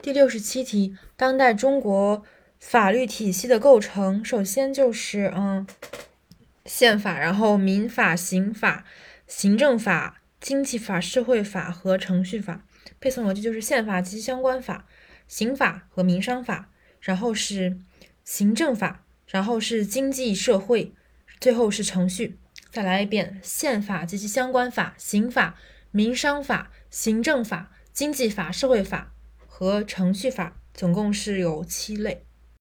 第六十七题，当代中国法律体系的构成，首先就是嗯，宪法，然后民法、刑法、行政法、经济法、社会法和程序法。配送逻辑就是宪法及其相关法、刑法和民商法，然后是行政法，然后是经济社会，最后是程序。再来一遍：宪法及其相关法、刑法、民商法、行政法、经济法、社会法和程序法，总共是有七类。